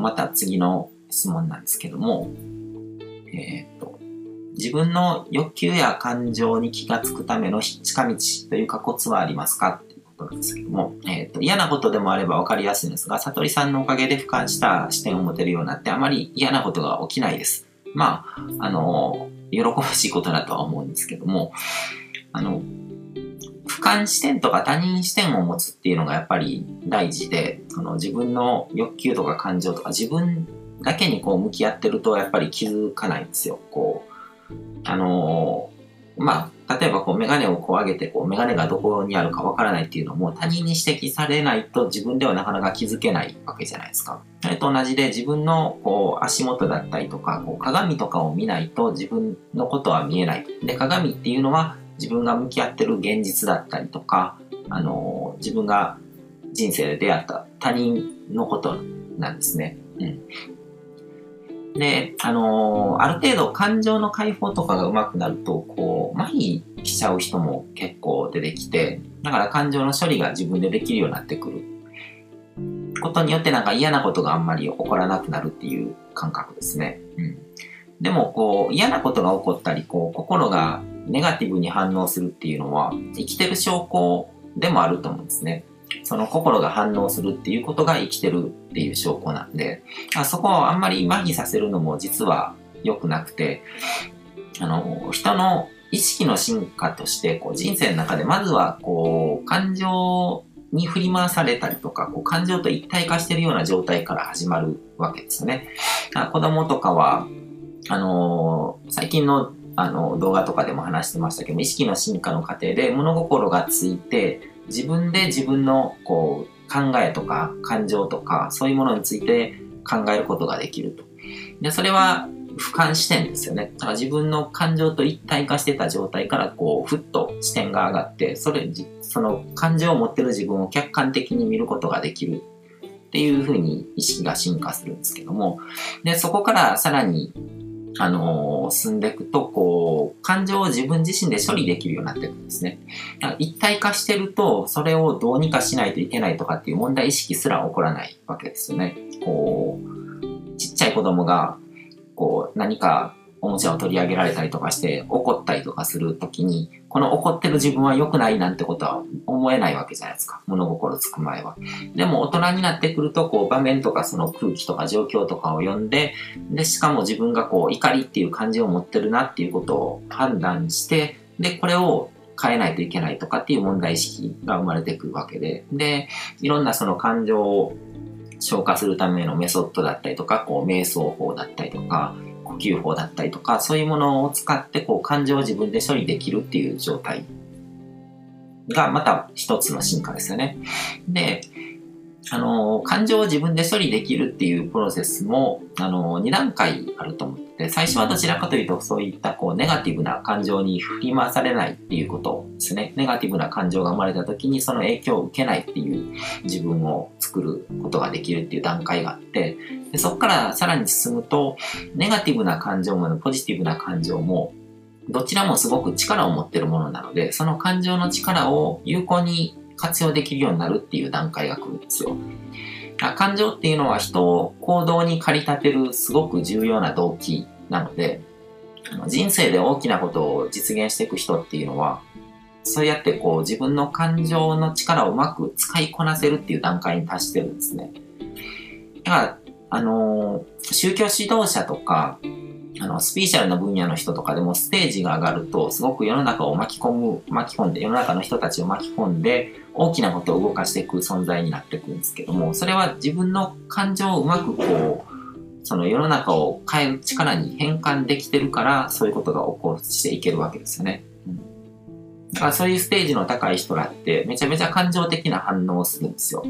また次の質問なんですけども、えっ、と、自分の欲求や感情に気がつくための近道というかコツはありますかっていうことなんですけども、えっ、と、嫌なことでもあれば分かりやすいんですが、悟りさんのおかげで俯瞰した視点を持てるようになって、あまり嫌なことが起きないです。まあ、あの、喜ばしいことだとは思うんですけども、あの、俯瞰視点とか他人視点を持つっていうのがやっぱり大事で、その自分の欲求とか感情とか自分だけにこう向き合ってるとやっぱり気づかないんですよ。こう、あのー、まあ、例えばこうメガネをこう上げてこうメガネがどこにあるかわからないっていうのも他人に指摘されないと自分ではなかなか気づけないわけじゃないですか。それと同じで自分のこう足元だったりとかこう鏡とかを見ないと自分のことは見えない。で、鏡っていうのは自分が向き合ってる現実だったりとか、あの自分が人生で出会った他人のことなんですね。うん。で、あのある程度感情の解放とかが上手くなると、こう、麻痺しちゃう人も結構出てきて、だから感情の処理が自分でできるようになってくる。ことによってなんか嫌なことがあんまり起こらなくなるっていう感覚ですね。うん。でも、こう、嫌なことが起こったり、こう、心がネガティブに反応するっていうのは、生きてる証拠でもあると思うんですね。その心が反応するっていうことが生きてるっていう証拠なんで、あそこをあんまり麻痺させるのも実は良くなくて、あの、人の意識の進化として、こう人生の中でまずは、こう、感情に振り回されたりとか、こう感情と一体化してるような状態から始まるわけですよね。子供とかは、あのー、最近のあの、動画とかでも話してましたけど意識の進化の過程で物心がついて、自分で自分の、こう、考えとか感情とか、そういうものについて考えることができると。で、それは、俯瞰視点ですよね。だから自分の感情と一体化してた状態から、こう、ふっと視点が上がって、それ、その感情を持ってる自分を客観的に見ることができるっていうふうに意識が進化するんですけども、で、そこからさらにあのー、進んでいくと、こう、感情を自分自身で処理できるようになっていくんですね。一体化してると、それをどうにかしないといけないとかっていう問題意識すら起こらないわけですよね。こう、ちっちゃい子供が、こう、何かおもちゃを取り上げられたりとかして怒ったりとかするときに、この怒ってる自分は良くないなんてことは思えないわけじゃないですか。物心つく前は。でも大人になってくると、こう場面とかその空気とか状況とかを読んで、で、しかも自分がこう怒りっていう感じを持ってるなっていうことを判断して、で、これを変えないといけないとかっていう問題意識が生まれてくるわけで、で、いろんなその感情を消化するためのメソッドだったりとか、こう瞑想法だったりとか、呼吸法だったりとか、そういうものを使ってこう感情を自分で処理できるっていう状態がまた一つの進化ですよね。で、あの、感情を自分で処理できるっていうプロセスも、あの、2段階あると思って、最初はどちらかというと、そういったこう、ネガティブな感情に振り回されないっていうことですね。ネガティブな感情が生まれた時にその影響を受けないっていう自分を作ることができるっていう段階があって、でそこからさらに進むと、ネガティブな感情もポジティブな感情も、どちらもすごく力を持ってるものなので、その感情の力を有効に活用できるようになるっていう段階が来るんですよ。感情っていうのは人を行動に駆り立てるすごく重要な動機なので、人生で大きなことを実現していく人っていうのは、そうやってこう自分の感情の力をうまく使いこなせるっていう段階に達してるんですね。だから、あの、宗教指導者とか、あの、スピーチャルな分野の人とかでもステージが上がると、すごく世の中を巻き込む、巻き込んで、世の中の人たちを巻き込んで、大きなことを動かしていく存在になっていくんですけども、それは自分の感情をうまくこう、その世の中を変える力に変換できてるから、そういうことが起こしていけるわけですよね。うん、だからそういうステージの高い人らって、めちゃめちゃ感情的な反応をするんですよ。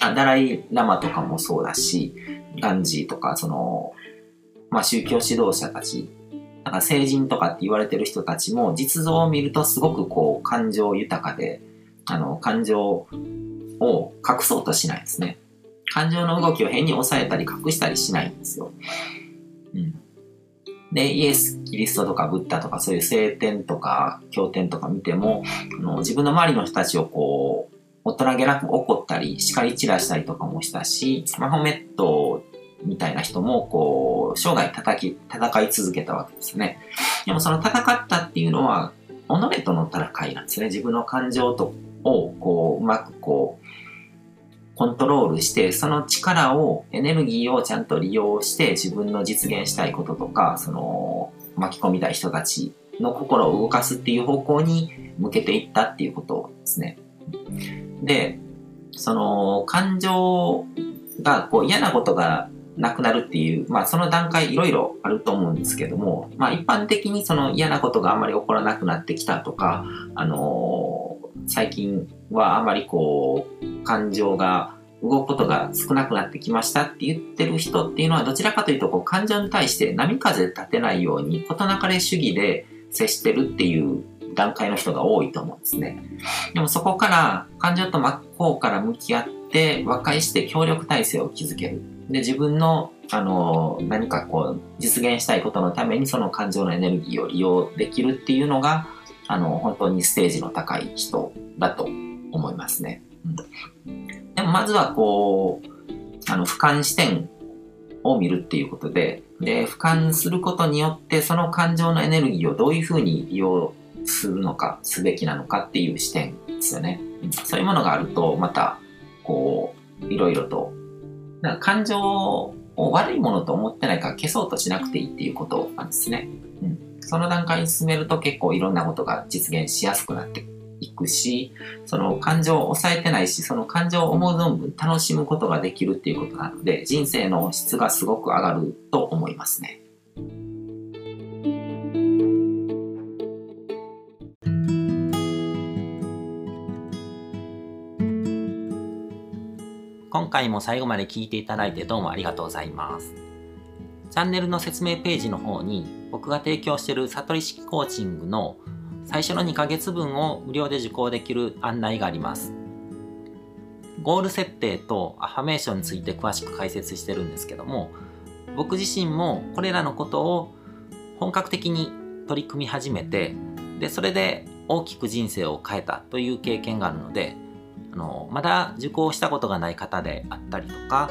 あダライ・ラマとかもそうだし、ガンジーとか、その、まあ、宗教指導者たち、なんか成人とかって言われてる人たちも実像を見るとすごくこう感情豊かで、あの、感情を隠そうとしないですね。感情の動きを変に抑えたり隠したりしないんですよ。うん。で、イエス、キリストとかブッダとかそういう聖典とか経典とか見ても、あの自分の周りの人たちをこう、大人げなく怒ったり、叱り散らしたりとかもしたし、マホメットみたいな人も、こう、生涯叩き、戦い続けたわけですね。でもその戦ったっていうのは、己との戦いなんですね。自分の感情とを、こう、うまくこう、コントロールして、その力を、エネルギーをちゃんと利用して自分の実現したいこととか、その、巻き込みたい人たちの心を動かすっていう方向に向けていったっていうことですね。で、その、感情がこう嫌なことがなくなるっていう、まあその段階いろいろあると思うんですけども、まあ一般的にその嫌なことがあんまり起こらなくなってきたとか、あの、最近はあまりこう、感情が動くことが少なくなってきましたって言ってる人っていうのはどちらかというとこう感情に対して波風立てないように事なかれ主義で接してるっていう段階の人が多いと思うんですね。でもそこから感情と真っ向から向き合って和解して協力体制を築ける。で、自分の、あの、何かこう、実現したいことのためにその感情のエネルギーを利用できるっていうのが、あの、本当にステージの高い人だと思いますね。でもまずはこう、あの、俯瞰視点を見るっていうことで、で、俯瞰することによってその感情のエネルギーをどういうふうに利用するのか、すべきなのかっていう視点ですよね。そういうものがあると、また、こう、いろいろと、なんか感情を悪いものと思ってないから消そうとしなくていいっていうことなんですね。うん。その段階に進めると結構いろんなことが実現しやすくなっていくし、その感情を抑えてないし、その感情を思う存分楽しむことができるっていうことなので、人生の質がすごく上がると思いますね。今回も最後まで聞いていただいてどうもありがとうございます。チャンネルの説明ページの方に僕が提供している悟り式コーチングの最初の2ヶ月分を無料で受講できる案内があります。ゴール設定とアファメーションについて詳しく解説してるんですけども、僕自身もこれらのことを本格的に取り組み始めて、で、それで大きく人生を変えたという経験があるので、あの、まだ受講したことがない方であったりとか、